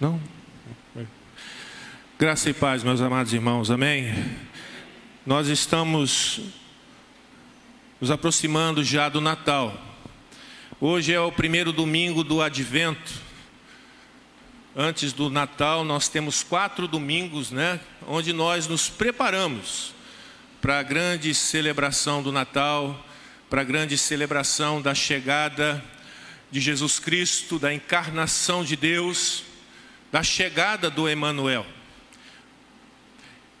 Não? Graça e paz, meus amados irmãos, amém? Nós estamos nos aproximando já do Natal. Hoje é o primeiro domingo do Advento. Antes do Natal, nós temos quatro domingos, né? Onde nós nos preparamos para a grande celebração do Natal, para a grande celebração da chegada de Jesus Cristo, da encarnação de Deus, da chegada do Emanuel.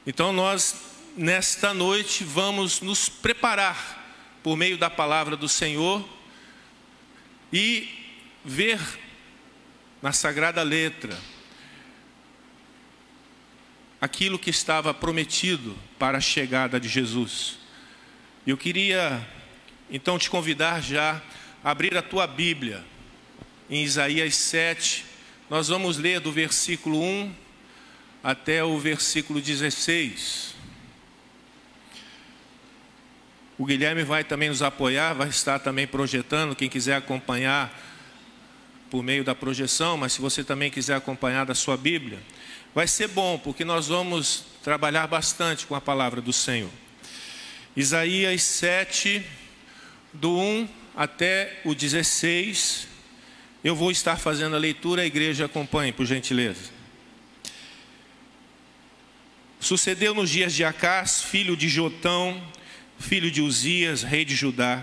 Então nós nesta noite vamos nos preparar por meio da palavra do Senhor e ver na sagrada letra aquilo que estava prometido para a chegada de Jesus. Eu queria então te convidar já a abrir a tua Bíblia em Isaías 7. Nós vamos ler do versículo 1 até o versículo 16. O Guilherme vai também nos apoiar, vai estar também projetando. Quem quiser acompanhar por meio da projeção, mas se você também quiser acompanhar da sua Bíblia, vai ser bom, porque nós vamos trabalhar bastante com a palavra do Senhor. Isaías 7, do 1 até o 16. Eu vou estar fazendo a leitura, a igreja acompanhe, por gentileza. Sucedeu nos dias de Acás, filho de Jotão, filho de Uzias, rei de Judá,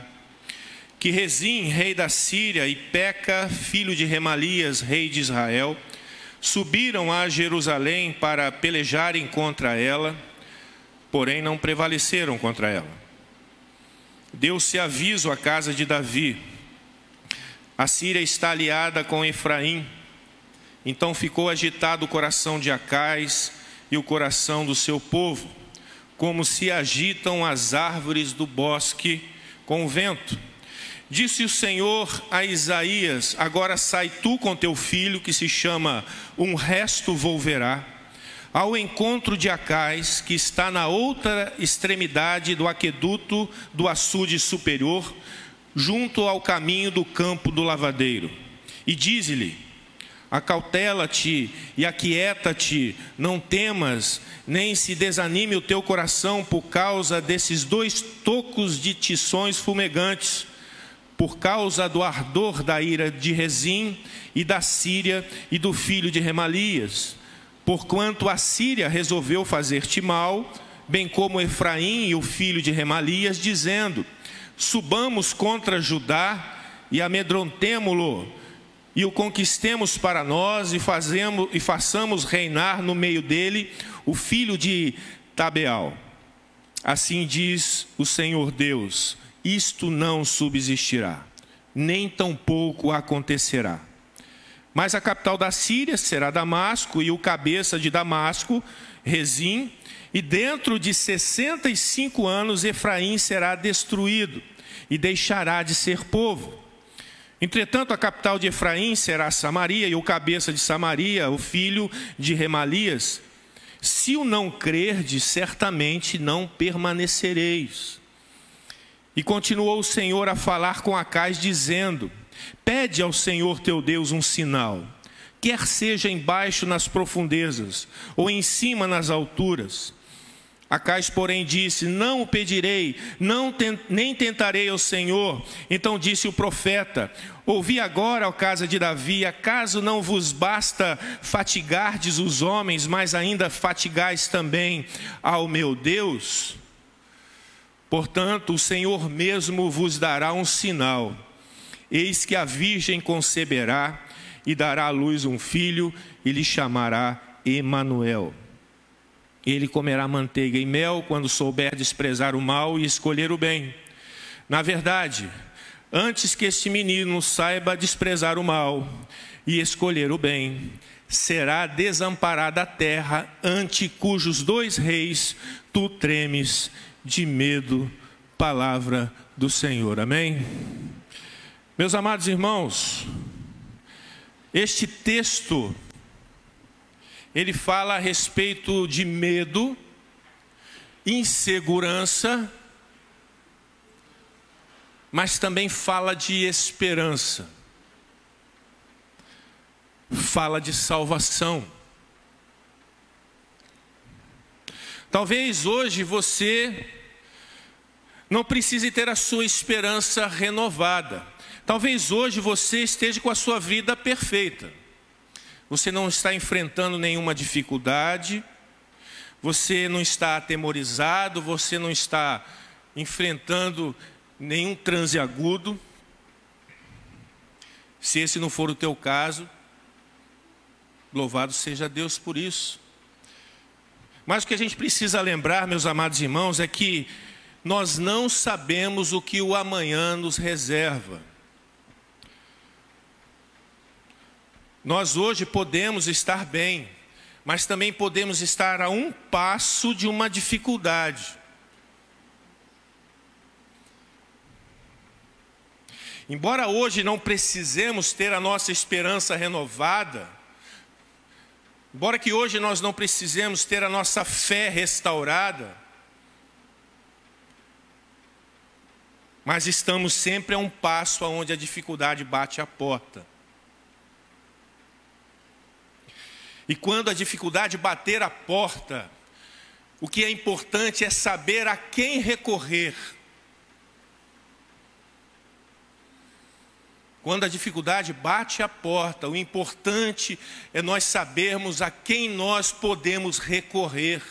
que Rezim, rei da Síria, e Peca, filho de Remalias, rei de Israel, subiram a Jerusalém para pelejarem contra ela, porém não prevaleceram contra ela. Deu-se aviso à casa de Davi. A Síria está aliada com Efraim. Então ficou agitado o coração de Acais e o coração do seu povo, como se agitam as árvores do bosque com o vento. Disse o Senhor a Isaías: Agora sai tu com teu filho, que se chama Um Resto Volverá, ao encontro de Acais, que está na outra extremidade do aqueduto do açude superior, junto ao caminho do campo do lavadeiro. E diz-lhe: Acautela-te e aquieta-te, não temas, nem se desanime o teu coração por causa desses dois tocos de tições fumegantes, por causa do ardor da ira de Rezim e da Síria e do filho de Remalias. Porquanto a Síria resolveu fazer-te mal, bem como Efraim e o filho de Remalias, dizendo: Subamos contra Judá e amedrontemo-lo e o conquistemos para nós e, fazemos, e façamos reinar no meio dele o filho de Tabeal. Assim diz o Senhor Deus: isto não subsistirá, nem tampouco acontecerá. Mas a capital da Síria será Damasco, e o cabeça de Damasco, Rezim, e dentro de sessenta e cinco anos Efraim será destruído, e deixará de ser povo. Entretanto, a capital de Efraim será Samaria, e o cabeça de Samaria, o filho de Remalias. Se o não crerdes, certamente não permanecereis. E continuou o Senhor a falar com Acais, dizendo: Pede ao Senhor teu Deus um sinal, quer seja embaixo nas profundezas, ou em cima nas alturas Acais, porém, disse: Não o pedirei, não nem tentarei ao Senhor. Então disse o profeta: Ouvi agora, ó casa de Davi, acaso não vos basta fatigardes os homens, mas ainda fatigais também ao meu Deus? Portanto, o Senhor mesmo vos dará um sinal. Eis que a virgem conceberá e dará à luz um filho e lhe chamará Emanuel. Ele comerá manteiga e mel quando souber desprezar o mal e escolher o bem. Na verdade, antes que este menino saiba desprezar o mal e escolher o bem, será desamparada a terra ante cujos dois reis tu tremes de medo. Palavra do Senhor. Amém? Meus amados irmãos, este texto ele fala a respeito de medo, insegurança, mas também fala de esperança. fala de salvação. Talvez hoje você não precise ter a sua esperança renovada. Talvez hoje você esteja com a sua vida perfeita. Você não está enfrentando nenhuma dificuldade, você não está atemorizado, você não está enfrentando nenhum transe agudo. Se esse não for o teu caso, louvado seja Deus por isso. Mas o que a gente precisa lembrar, meus amados irmãos, é que nós não sabemos o que o amanhã nos reserva. Nós hoje podemos estar bem, mas também podemos estar a um passo de uma dificuldade. Embora hoje não precisemos ter a nossa esperança renovada, embora que hoje nós não precisemos ter a nossa fé restaurada, mas estamos sempre a um passo aonde a dificuldade bate a porta. E quando a dificuldade bater a porta, o que é importante é saber a quem recorrer. Quando a dificuldade bate a porta, o importante é nós sabermos a quem nós podemos recorrer.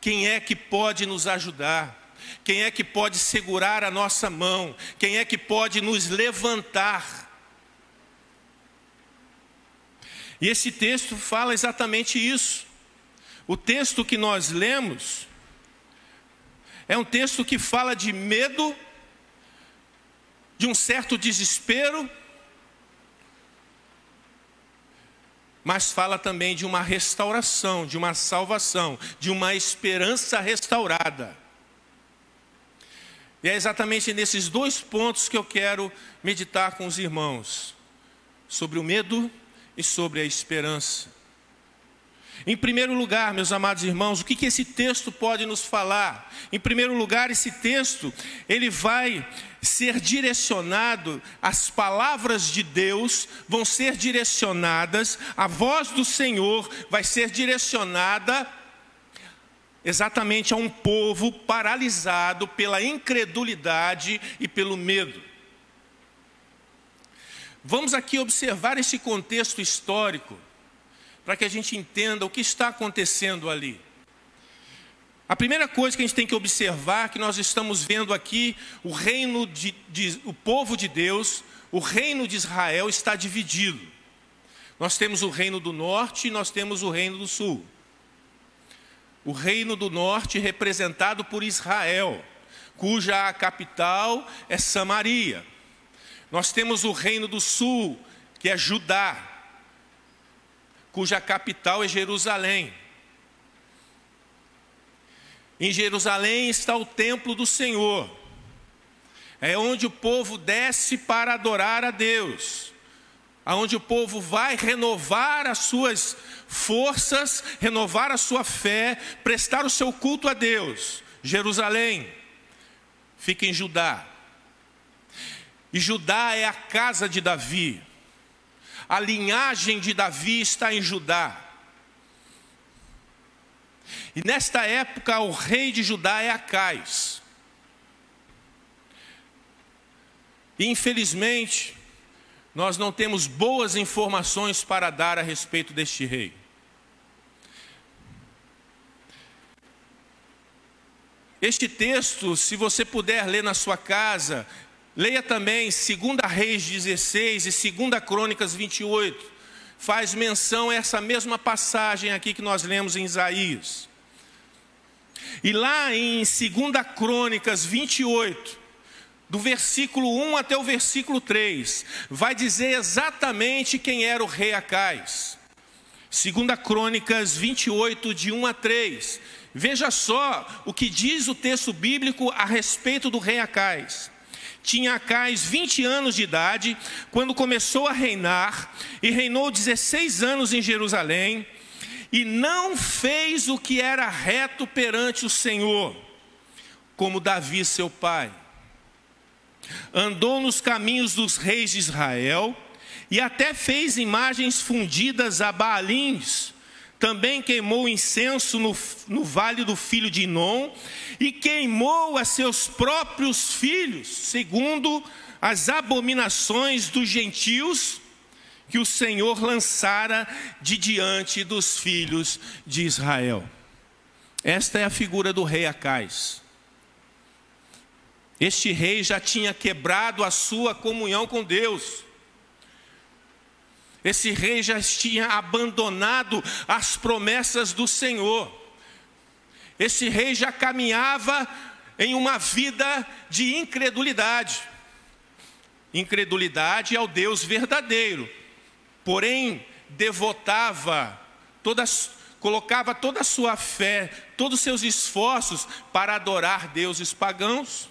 Quem é que pode nos ajudar? Quem é que pode segurar a nossa mão? Quem é que pode nos levantar? E esse texto fala exatamente isso. O texto que nós lemos é um texto que fala de medo de um certo desespero, mas fala também de uma restauração, de uma salvação, de uma esperança restaurada. E é exatamente nesses dois pontos que eu quero meditar com os irmãos: sobre o medo e sobre a esperança. Em primeiro lugar, meus amados irmãos, o que, que esse texto pode nos falar? Em primeiro lugar, esse texto, ele vai ser direcionado, as palavras de Deus vão ser direcionadas, a voz do Senhor vai ser direcionada exatamente a um povo paralisado pela incredulidade e pelo medo. Vamos aqui observar esse contexto histórico para que a gente entenda o que está acontecendo ali. A primeira coisa que a gente tem que observar que nós estamos vendo aqui o reino de, de, o povo de Deus, o reino de Israel está dividido. Nós temos o reino do norte e nós temos o reino do sul. O reino do norte representado por Israel, cuja capital é Samaria. Nós temos o reino do sul, que é Judá, cuja capital é Jerusalém. Em Jerusalém está o templo do Senhor. É onde o povo desce para adorar a Deus. Aonde o povo vai renovar as suas forças, renovar a sua fé, prestar o seu culto a Deus. Jerusalém fica em Judá. E Judá é a casa de Davi. A linhagem de Davi está em Judá. E nesta época o rei de Judá é Acais. Infelizmente, nós não temos boas informações para dar a respeito deste rei. Este texto, se você puder ler na sua casa, Leia também 2 Reis 16 e 2 Crônicas 28. Faz menção a essa mesma passagem aqui que nós lemos em Isaías. E lá em 2 Crônicas 28, do versículo 1 até o versículo 3, vai dizer exatamente quem era o rei Acais. 2 Crônicas 28, de 1 a 3. Veja só o que diz o texto bíblico a respeito do rei Acais tinha Acais 20 anos de idade quando começou a reinar e reinou 16 anos em Jerusalém e não fez o que era reto perante o Senhor, como Davi seu pai. Andou nos caminhos dos reis de Israel e até fez imagens fundidas a Baalins. Também queimou incenso no, no vale do filho de Inom e queimou a seus próprios filhos, segundo as abominações dos gentios que o Senhor lançara de diante dos filhos de Israel. Esta é a figura do rei Acais. Este rei já tinha quebrado a sua comunhão com Deus. Esse rei já tinha abandonado as promessas do Senhor. Esse rei já caminhava em uma vida de incredulidade. Incredulidade ao Deus verdadeiro. Porém, devotava todas colocava toda a sua fé, todos os seus esforços para adorar deuses pagãos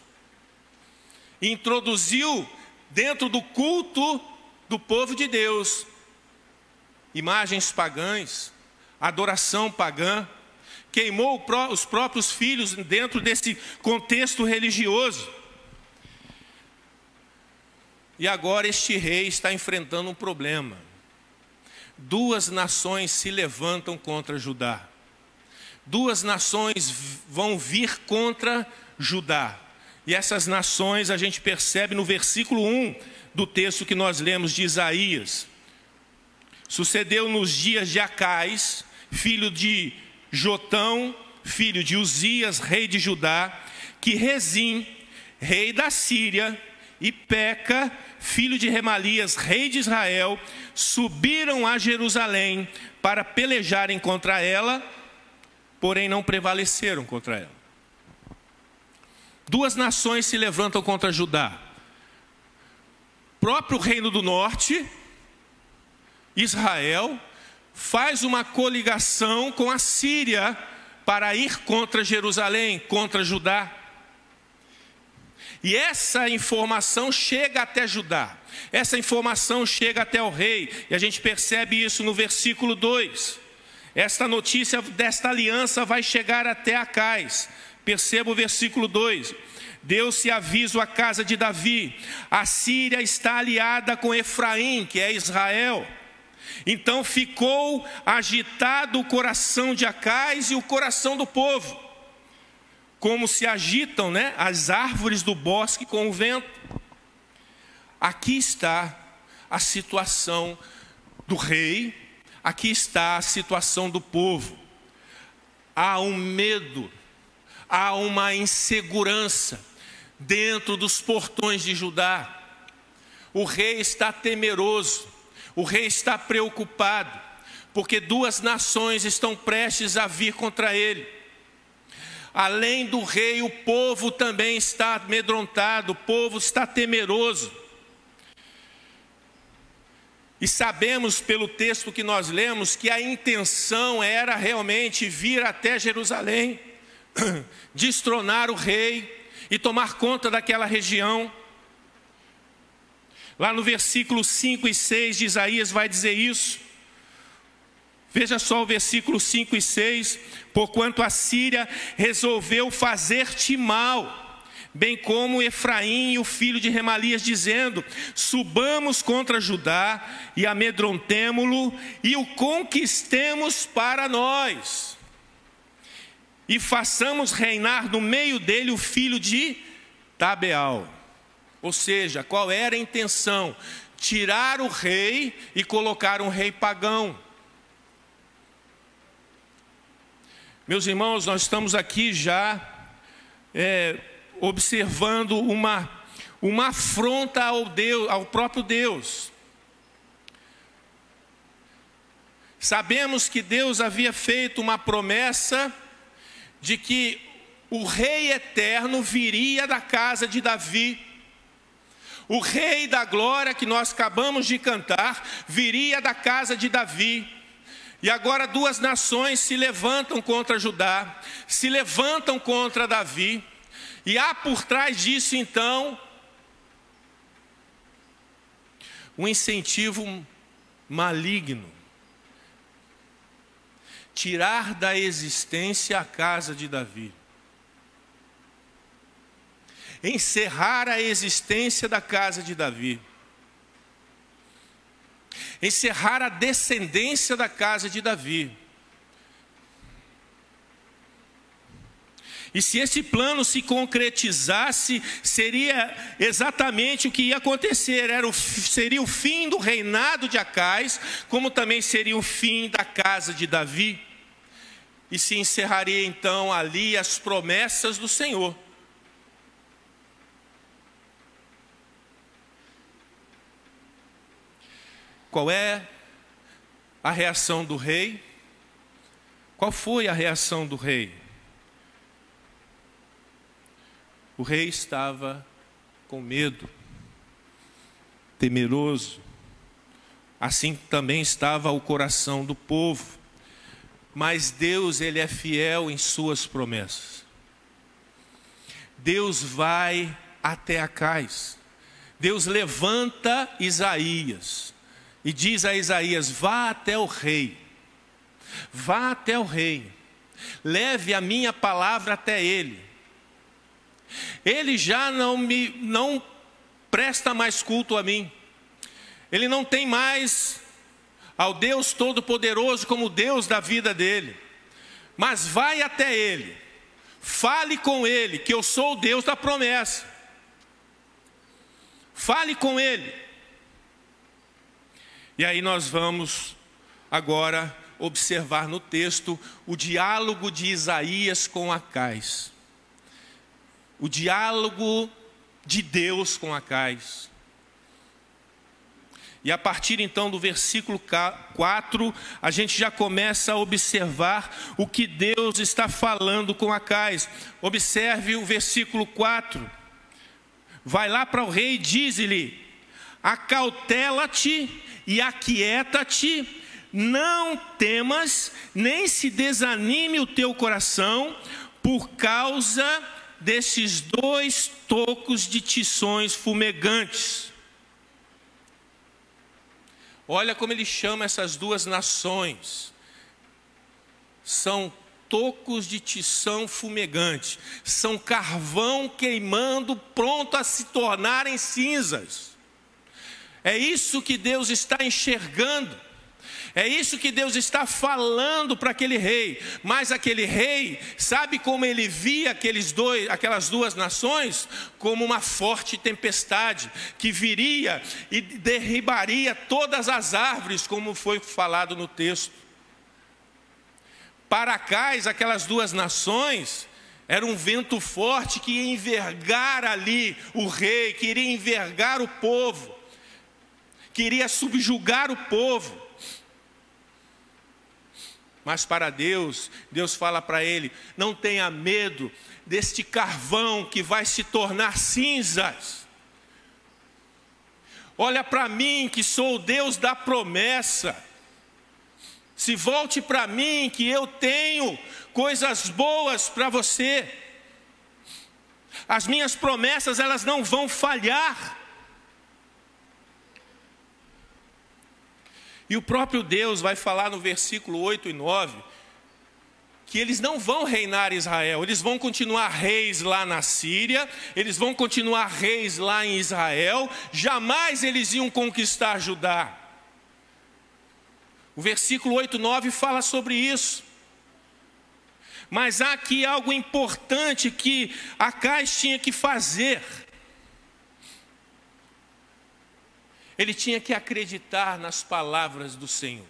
introduziu dentro do culto do povo de Deus imagens pagãs, adoração pagã, queimou os próprios filhos dentro desse contexto religioso. E agora este rei está enfrentando um problema. Duas nações se levantam contra Judá. Duas nações vão vir contra Judá. E essas nações a gente percebe no versículo 1 do texto que nós lemos de Isaías. Sucedeu nos dias de Acais, filho de Jotão, filho de Uzias, rei de Judá, que Rezim, rei da Síria, e Peca, filho de Remalias, rei de Israel, subiram a Jerusalém para pelejarem contra ela, porém não prevaleceram contra ela. Duas nações se levantam contra Judá. Próprio reino do norte, Israel, faz uma coligação com a Síria para ir contra Jerusalém, contra Judá. E essa informação chega até Judá, essa informação chega até o rei, e a gente percebe isso no versículo 2. Esta notícia desta aliança vai chegar até Acais. Perceba o versículo 2. Deu-se aviso à casa de Davi: a Síria está aliada com Efraim, que é Israel. Então ficou agitado o coração de Acais e o coração do povo, como se agitam né, as árvores do bosque com o vento. Aqui está a situação do rei, aqui está a situação do povo. Há um medo há uma insegurança dentro dos portões de Judá. O rei está temeroso, o rei está preocupado, porque duas nações estão prestes a vir contra ele. Além do rei, o povo também está amedrontado, o povo está temeroso. E sabemos pelo texto que nós lemos que a intenção era realmente vir até Jerusalém destronar o rei e tomar conta daquela região. Lá no versículo 5 e 6 de Isaías vai dizer isso. Veja só o versículo 5 e 6: Porquanto a Síria resolveu fazer-te mal, bem como Efraim e o filho de Remalias, dizendo: Subamos contra Judá e amedrontemo-lo e o conquistemos para nós e façamos reinar no meio dele o filho de Tabeal. Ou seja, qual era a intenção? Tirar o rei e colocar um rei pagão. Meus irmãos, nós estamos aqui já é, observando uma, uma afronta ao, Deus, ao próprio Deus. Sabemos que Deus havia feito uma promessa de que o rei eterno viria da casa de Davi. O rei da glória que nós acabamos de cantar viria da casa de Davi. E agora duas nações se levantam contra Judá, se levantam contra Davi. E há por trás disso então um incentivo maligno tirar da existência a casa de Davi, encerrar a existência da casa de Davi. encerrar a descendência da casa de Davi. E se esse plano se concretizasse, seria exatamente o que ia acontecer: Era o, seria o fim do reinado de Acais, como também seria o fim da casa de Davi. E se encerraria então ali as promessas do Senhor. Qual é a reação do rei? Qual foi a reação do rei? O rei estava com medo, temeroso. Assim também estava o coração do povo. Mas Deus, ele é fiel em suas promessas. Deus vai até Acais. Deus levanta Isaías e diz a Isaías: vá até o rei. Vá até o rei. Leve a minha palavra até ele ele já não me não presta mais culto a mim. Ele não tem mais ao Deus todo-poderoso como Deus da vida dele. Mas vai até ele. Fale com ele que eu sou o Deus da promessa. Fale com ele. E aí nós vamos agora observar no texto o diálogo de Isaías com Acais o diálogo de Deus com Acais. E a partir então do versículo 4, a gente já começa a observar o que Deus está falando com Acais. Observe o versículo 4. Vai lá para o rei e diz-lhe: Acautela-te e aquieta-te, não temas, nem se desanime o teu coração, por causa desses dois tocos de tições fumegantes. Olha como ele chama essas duas nações. São tocos de tição fumegante, são carvão queimando, pronto a se tornarem cinzas. É isso que Deus está enxergando. É isso que Deus está falando para aquele rei. Mas aquele rei, sabe como ele via aqueles dois, aquelas duas nações? Como uma forte tempestade que viria e derribaria todas as árvores, como foi falado no texto. Para cais, aquelas duas nações, era um vento forte que ia envergar ali o rei, que iria envergar o povo, queria subjugar o povo. Mas para Deus, Deus fala para ele: não tenha medo deste carvão que vai se tornar cinzas. Olha para mim, que sou o Deus da promessa. Se volte para mim, que eu tenho coisas boas para você. As minhas promessas, elas não vão falhar. E o próprio Deus vai falar no versículo 8 e 9 que eles não vão reinar Israel, eles vão continuar reis lá na Síria, eles vão continuar reis lá em Israel, jamais eles iam conquistar Judá. O versículo 8 e 9 fala sobre isso. Mas há aqui algo importante que Acais tinha que fazer. Ele tinha que acreditar nas palavras do Senhor.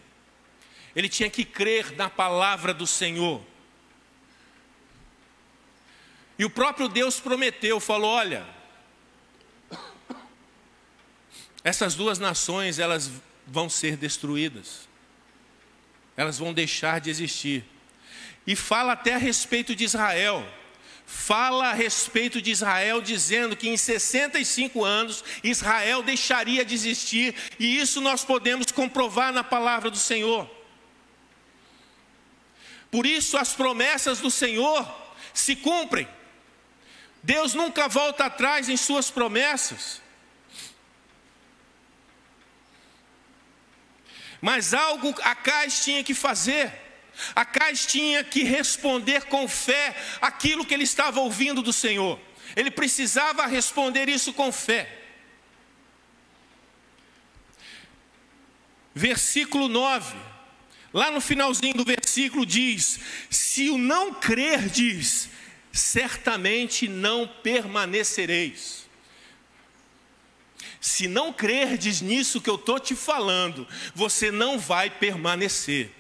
Ele tinha que crer na palavra do Senhor. E o próprio Deus prometeu, falou: "Olha, essas duas nações, elas vão ser destruídas. Elas vão deixar de existir." E fala até a respeito de Israel fala a respeito de Israel, dizendo que em 65 anos Israel deixaria de existir, e isso nós podemos comprovar na palavra do Senhor. Por isso, as promessas do Senhor se cumprem. Deus nunca volta atrás em suas promessas. Mas algo Acais tinha que fazer. Acais tinha que responder com fé aquilo que ele estava ouvindo do Senhor. Ele precisava responder isso com fé. versículo 9. Lá no finalzinho do versículo diz: Se o não crerdes, certamente não permanecereis. Se não crerdes nisso que eu estou te falando, você não vai permanecer.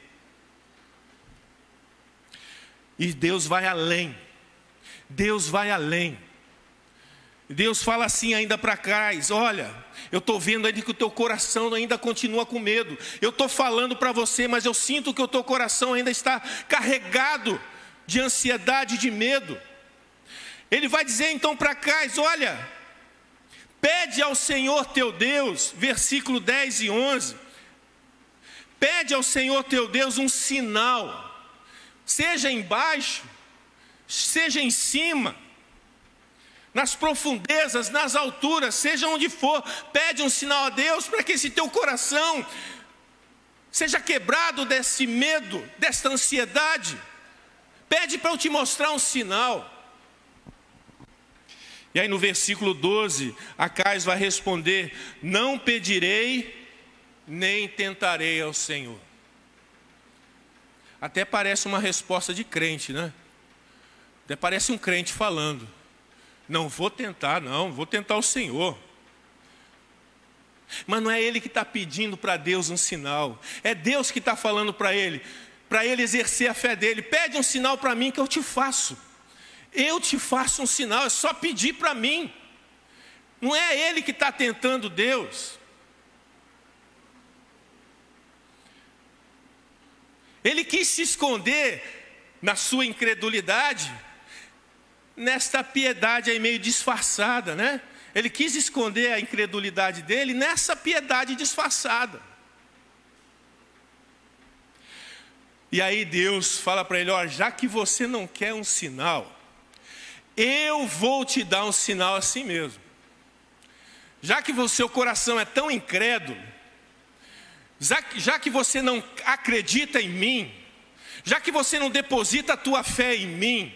E Deus vai além. Deus vai além. Deus fala assim ainda para trás: olha, eu estou vendo ainda que o teu coração ainda continua com medo. Eu estou falando para você, mas eu sinto que o teu coração ainda está carregado de ansiedade, de medo. Ele vai dizer então para trás: olha, pede ao Senhor teu Deus, versículo 10 e 11. Pede ao Senhor teu Deus um sinal, seja embaixo, seja em cima nas profundezas, nas alturas, seja onde for, pede um sinal a Deus para que esse teu coração seja quebrado desse medo, desta ansiedade. Pede para eu te mostrar um sinal. E aí no versículo 12, Acais vai responder: Não pedirei, nem tentarei ao Senhor. Até parece uma resposta de crente, né? Até parece um crente falando. Não vou tentar, não, vou tentar o Senhor. Mas não é ele que está pedindo para Deus um sinal, é Deus que está falando para ele, para ele exercer a fé dele. Pede um sinal para mim que eu te faço. Eu te faço um sinal, é só pedir para mim. Não é ele que está tentando Deus. Ele quis se esconder na sua incredulidade nesta piedade aí meio disfarçada, né? Ele quis esconder a incredulidade dele nessa piedade disfarçada. E aí Deus fala para ele: Olha, já que você não quer um sinal, eu vou te dar um sinal assim mesmo. Já que o seu coração é tão incrédulo, já, que você não acredita em mim, já que você não deposita a tua fé em mim,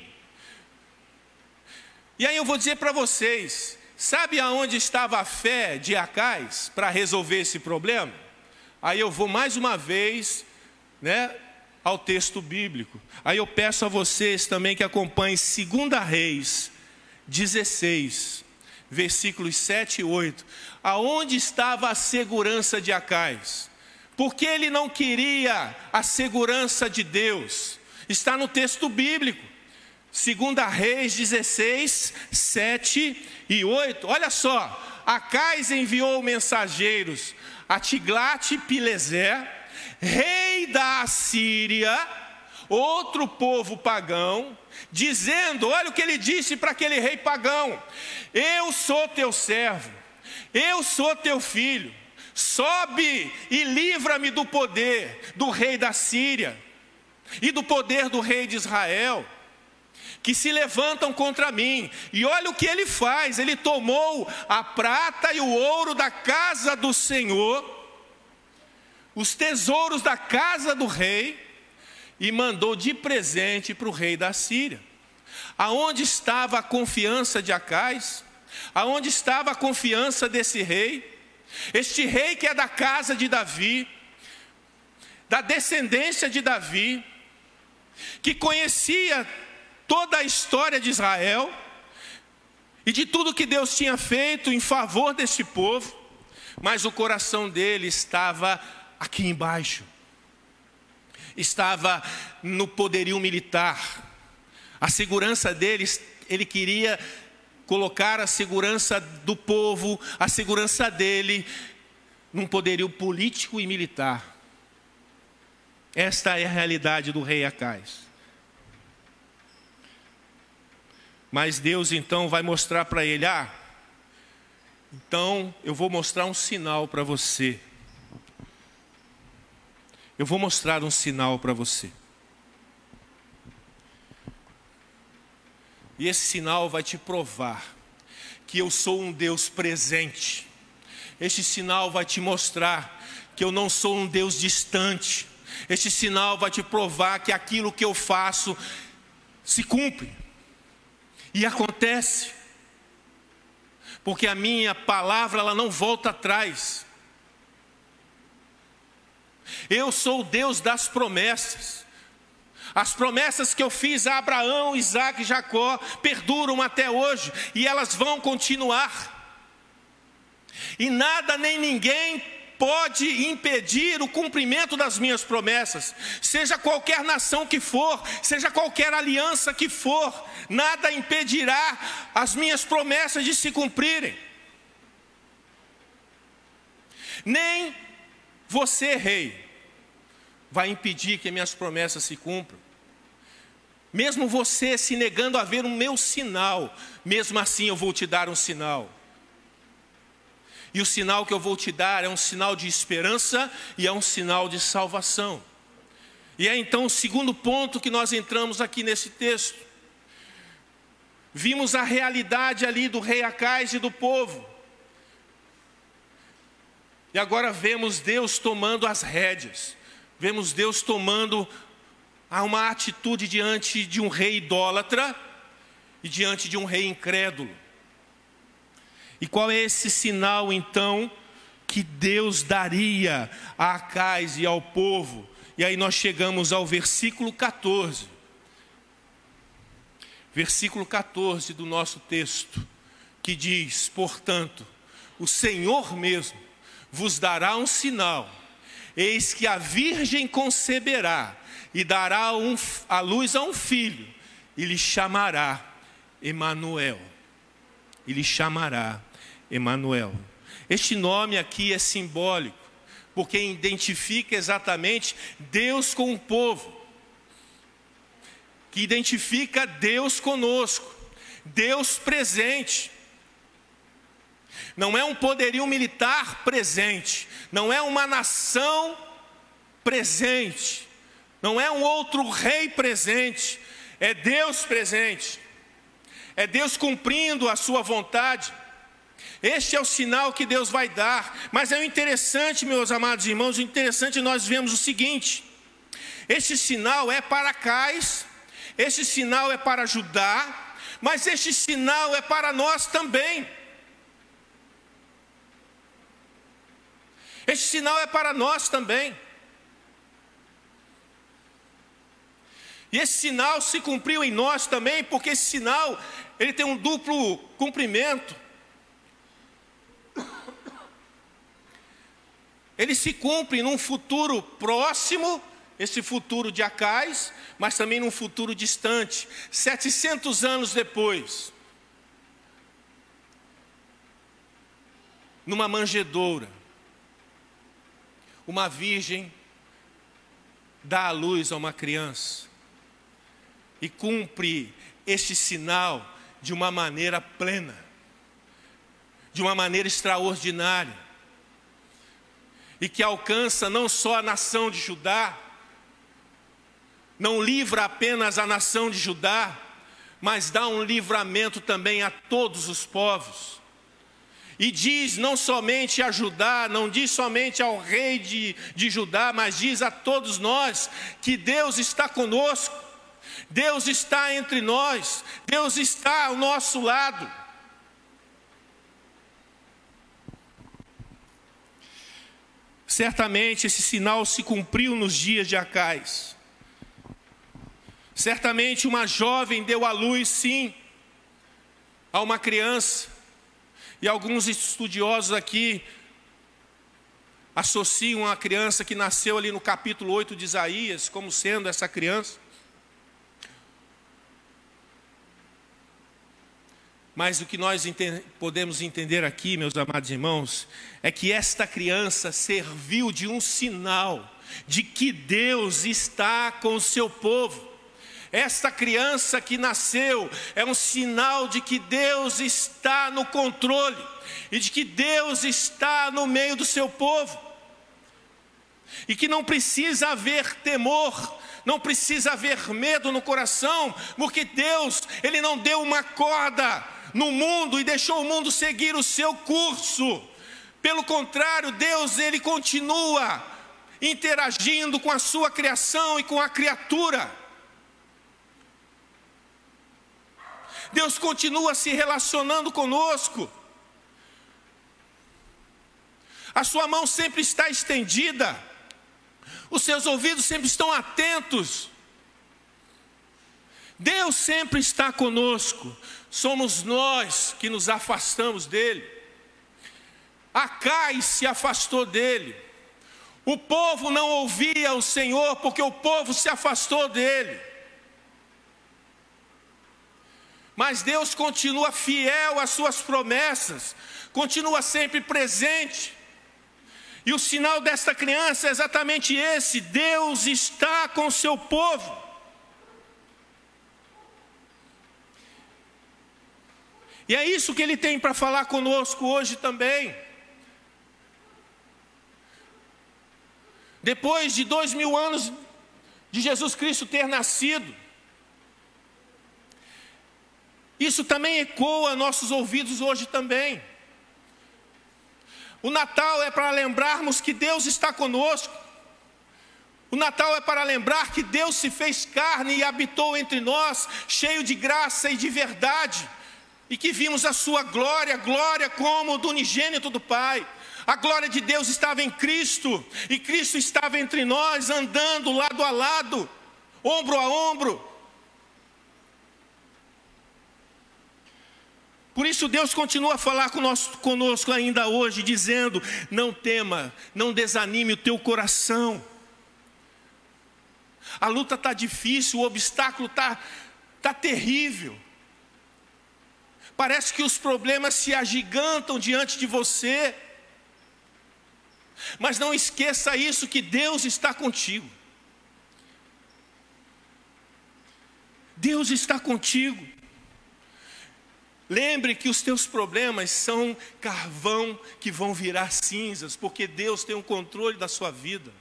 e aí eu vou dizer para vocês, sabe aonde estava a fé de Acais para resolver esse problema? Aí eu vou mais uma vez, né, ao texto bíblico. Aí eu peço a vocês também que acompanhem 2 Reis 16, versículos 7 e 8. Aonde estava a segurança de Acais? Porque ele não queria a segurança de Deus. Está no texto bíblico. Segunda Reis 16, 7 e 8. Olha só, Acais enviou mensageiros a Tiglat-Pileser, rei da Assíria, outro povo pagão, dizendo: olha o que ele disse para aquele rei pagão: Eu sou teu servo, eu sou teu filho, sobe e livra-me do poder do rei da Síria e do poder do rei de Israel que se levantam contra mim. E olha o que ele faz: ele tomou a prata e o ouro da casa do Senhor, os tesouros da casa do rei, e mandou de presente para o rei da Síria. Aonde estava a confiança de Acais? Aonde estava a confiança desse rei? Este rei que é da casa de Davi, da descendência de Davi, que conhecia toda a história de Israel e de tudo que Deus tinha feito em favor deste povo, mas o coração dele estava aqui embaixo, estava no poderio militar, a segurança dele, ele queria colocar a segurança do povo, a segurança dele, num poderio político e militar. Esta é a realidade do rei Acais. Mas Deus então vai mostrar para ele: ah, então eu vou mostrar um sinal para você. Eu vou mostrar um sinal para você. E esse sinal vai te provar que eu sou um Deus presente. Este sinal vai te mostrar que eu não sou um Deus distante. Este sinal vai te provar que aquilo que eu faço se cumpre. E acontece. Porque a minha palavra ela não volta atrás. Eu sou o Deus das promessas. As promessas que eu fiz a Abraão, Isaac e Jacó perduram até hoje e elas vão continuar. E nada nem ninguém pode impedir o cumprimento das minhas promessas, seja qualquer nação que for, seja qualquer aliança que for, nada impedirá as minhas promessas de se cumprirem. Nem você, rei, vai impedir que minhas promessas se cumpram. Mesmo você se negando a ver o meu sinal, mesmo assim eu vou te dar um sinal. E o sinal que eu vou te dar é um sinal de esperança e é um sinal de salvação. E é então o segundo ponto que nós entramos aqui nesse texto. Vimos a realidade ali do rei Acais e do povo. E agora vemos Deus tomando as rédeas, vemos Deus tomando uma atitude diante de um rei idólatra e diante de um rei incrédulo. E qual é esse sinal então que Deus daria a Acais e ao povo? E aí nós chegamos ao versículo 14. Versículo 14 do nosso texto, que diz: Portanto, o Senhor mesmo vos dará um sinal. Eis que a virgem conceberá e dará um, a luz a um filho, e lhe chamará Emanuel. E lhe chamará Emanuel. Este nome aqui é simbólico, porque identifica exatamente Deus com o povo. Que identifica Deus conosco, Deus presente. Não é um poderio militar presente, não é uma nação presente, não é um outro rei presente, é Deus presente, é Deus cumprindo a sua vontade. Este é o sinal que Deus vai dar. Mas é o interessante, meus amados irmãos, o interessante nós vemos o seguinte: este sinal é para Cais, este sinal é para Judá, mas este sinal é para nós também. Este sinal é para nós também. E esse sinal se cumpriu em nós também, porque esse sinal, ele tem um duplo cumprimento. Ele se cumpre num futuro próximo, esse futuro de Acais, mas também num futuro distante, 700 anos depois. Numa manjedoura uma virgem dá a luz a uma criança e cumpre este sinal de uma maneira plena, de uma maneira extraordinária, e que alcança não só a nação de Judá, não livra apenas a nação de Judá, mas dá um livramento também a todos os povos e diz não somente a Judá, não diz somente ao rei de, de Judá, mas diz a todos nós que Deus está conosco, Deus está entre nós, Deus está ao nosso lado. Certamente esse sinal se cumpriu nos dias de Acais. Certamente uma jovem deu à luz, sim, a uma criança. E alguns estudiosos aqui associam a criança que nasceu ali no capítulo 8 de Isaías como sendo essa criança. Mas o que nós podemos entender aqui, meus amados irmãos, é que esta criança serviu de um sinal de que Deus está com o seu povo. Esta criança que nasceu é um sinal de que Deus está no controle e de que Deus está no meio do seu povo. E que não precisa haver temor, não precisa haver medo no coração, porque Deus, ele não deu uma corda no mundo e deixou o mundo seguir o seu curso. Pelo contrário, Deus ele continua interagindo com a sua criação e com a criatura. Deus continua se relacionando conosco. A sua mão sempre está estendida. Os seus ouvidos sempre estão atentos. Deus sempre está conosco. Somos nós que nos afastamos dele. Acai se afastou dele. O povo não ouvia o Senhor porque o povo se afastou dele. Mas Deus continua fiel às suas promessas, continua sempre presente. E o sinal desta criança é exatamente esse: Deus está com o seu povo. E é isso que ele tem para falar conosco hoje também. Depois de dois mil anos de Jesus Cristo ter nascido, isso também ecoa nossos ouvidos hoje também. O Natal é para lembrarmos que Deus está conosco. O Natal é para lembrar que Deus se fez carne e habitou entre nós, cheio de graça e de verdade, e que vimos a sua glória, glória como do unigênito do Pai. A glória de Deus estava em Cristo, e Cristo estava entre nós, andando lado a lado, ombro a ombro. Por isso Deus continua a falar conosco ainda hoje, dizendo: não tema, não desanime o teu coração. A luta está difícil, o obstáculo está tá terrível. Parece que os problemas se agigantam diante de você. Mas não esqueça isso: que Deus está contigo. Deus está contigo. Lembre que os teus problemas são carvão que vão virar cinzas, porque Deus tem o um controle da sua vida.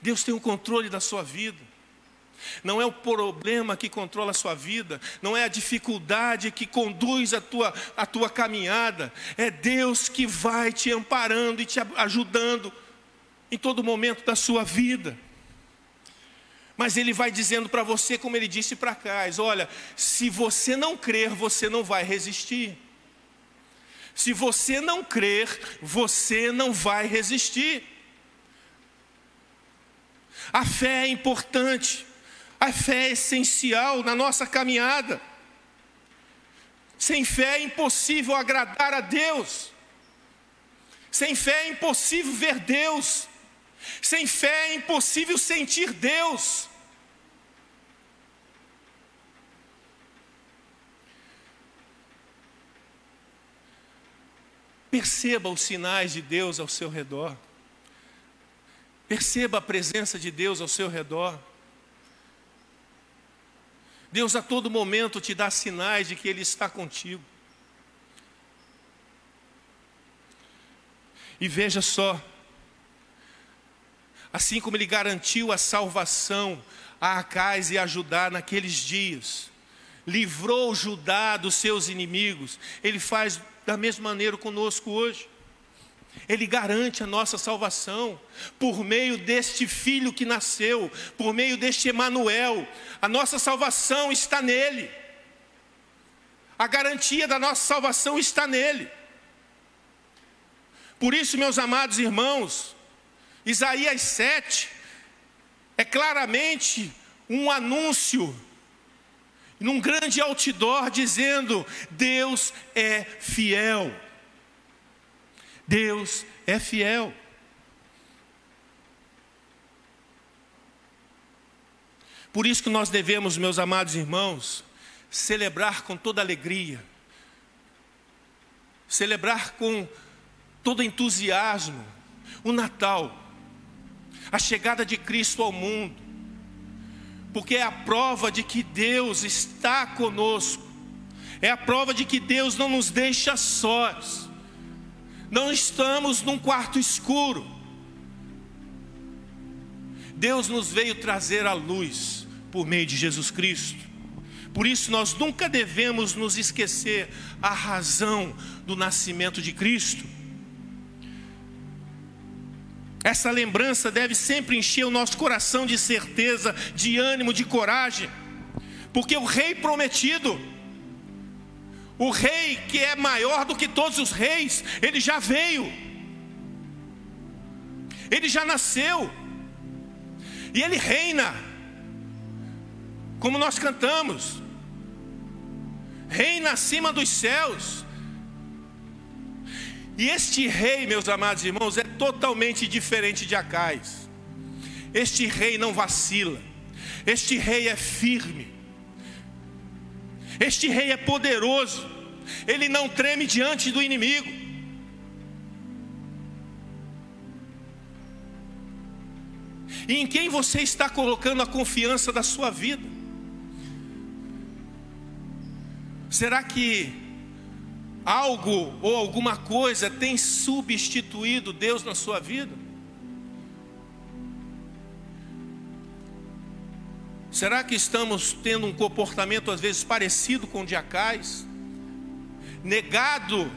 Deus tem o um controle da sua vida. Não é o problema que controla a sua vida, não é a dificuldade que conduz a tua, a tua caminhada, é Deus que vai te amparando e te ajudando em todo momento da sua vida. Mas ele vai dizendo para você, como ele disse para Cais: olha, se você não crer, você não vai resistir. Se você não crer, você não vai resistir. A fé é importante, a fé é essencial na nossa caminhada. Sem fé é impossível agradar a Deus. Sem fé é impossível ver Deus. Sem fé é impossível sentir Deus. Perceba os sinais de Deus ao seu redor. Perceba a presença de Deus ao seu redor. Deus a todo momento te dá sinais de que Ele está contigo. E veja só, assim como ele garantiu a salvação a Acais e a Judá naqueles dias, livrou Judá dos seus inimigos, ele faz da mesma maneira conosco hoje. Ele garante a nossa salvação por meio deste filho que nasceu, por meio deste Emanuel. A nossa salvação está nele. A garantia da nossa salvação está nele. Por isso, meus amados irmãos, Isaías 7 é claramente um anúncio, num grande outdoor, dizendo: Deus é fiel. Deus é fiel. Por isso que nós devemos, meus amados irmãos, celebrar com toda alegria, celebrar com todo entusiasmo o Natal a chegada de Cristo ao mundo, porque é a prova de que Deus está conosco, é a prova de que Deus não nos deixa sós, não estamos num quarto escuro. Deus nos veio trazer a luz por meio de Jesus Cristo. Por isso nós nunca devemos nos esquecer a razão do nascimento de Cristo. Essa lembrança deve sempre encher o nosso coração de certeza, de ânimo, de coragem, porque o Rei prometido, o Rei que é maior do que todos os reis, ele já veio, ele já nasceu, e ele reina, como nós cantamos, reina acima dos céus. E este rei, meus amados irmãos, é totalmente diferente de Acais. Este rei não vacila, este rei é firme, este rei é poderoso, ele não treme diante do inimigo. E em quem você está colocando a confiança da sua vida? Será que algo ou alguma coisa tem substituído Deus na sua vida? Será que estamos tendo um comportamento às vezes parecido com o de Acais? Negado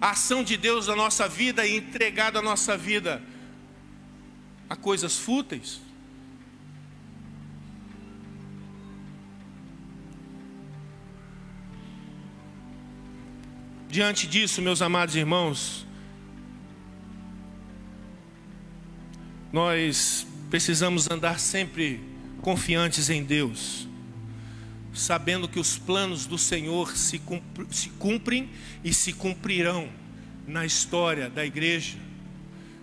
a ação de Deus na nossa vida e entregado a nossa vida a coisas fúteis? Diante disso, meus amados irmãos, nós precisamos andar sempre confiantes em Deus, sabendo que os planos do Senhor se, se cumprem e se cumprirão na história da igreja,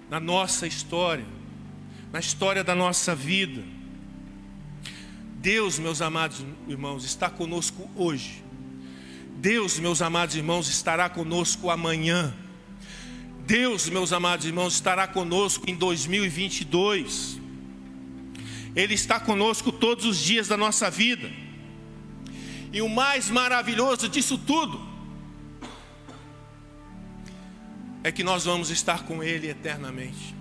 na nossa história, na história da nossa vida. Deus, meus amados irmãos, está conosco hoje. Deus, meus amados irmãos, estará conosco amanhã. Deus, meus amados irmãos, estará conosco em 2022. Ele está conosco todos os dias da nossa vida. E o mais maravilhoso disso tudo é que nós vamos estar com Ele eternamente.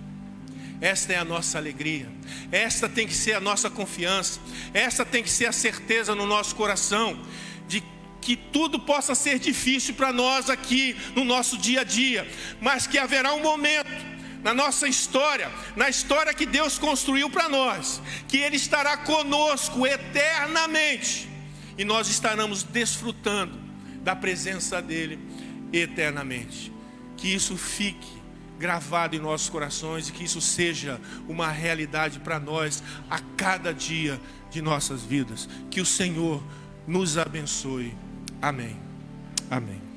Esta é a nossa alegria, esta tem que ser a nossa confiança, esta tem que ser a certeza no nosso coração de que tudo possa ser difícil para nós aqui no nosso dia a dia, mas que haverá um momento na nossa história, na história que Deus construiu para nós, que Ele estará conosco eternamente e nós estaremos desfrutando da presença dEle eternamente. Que isso fique gravado em nossos corações e que isso seja uma realidade para nós a cada dia de nossas vidas. Que o Senhor nos abençoe. Amém. Amém.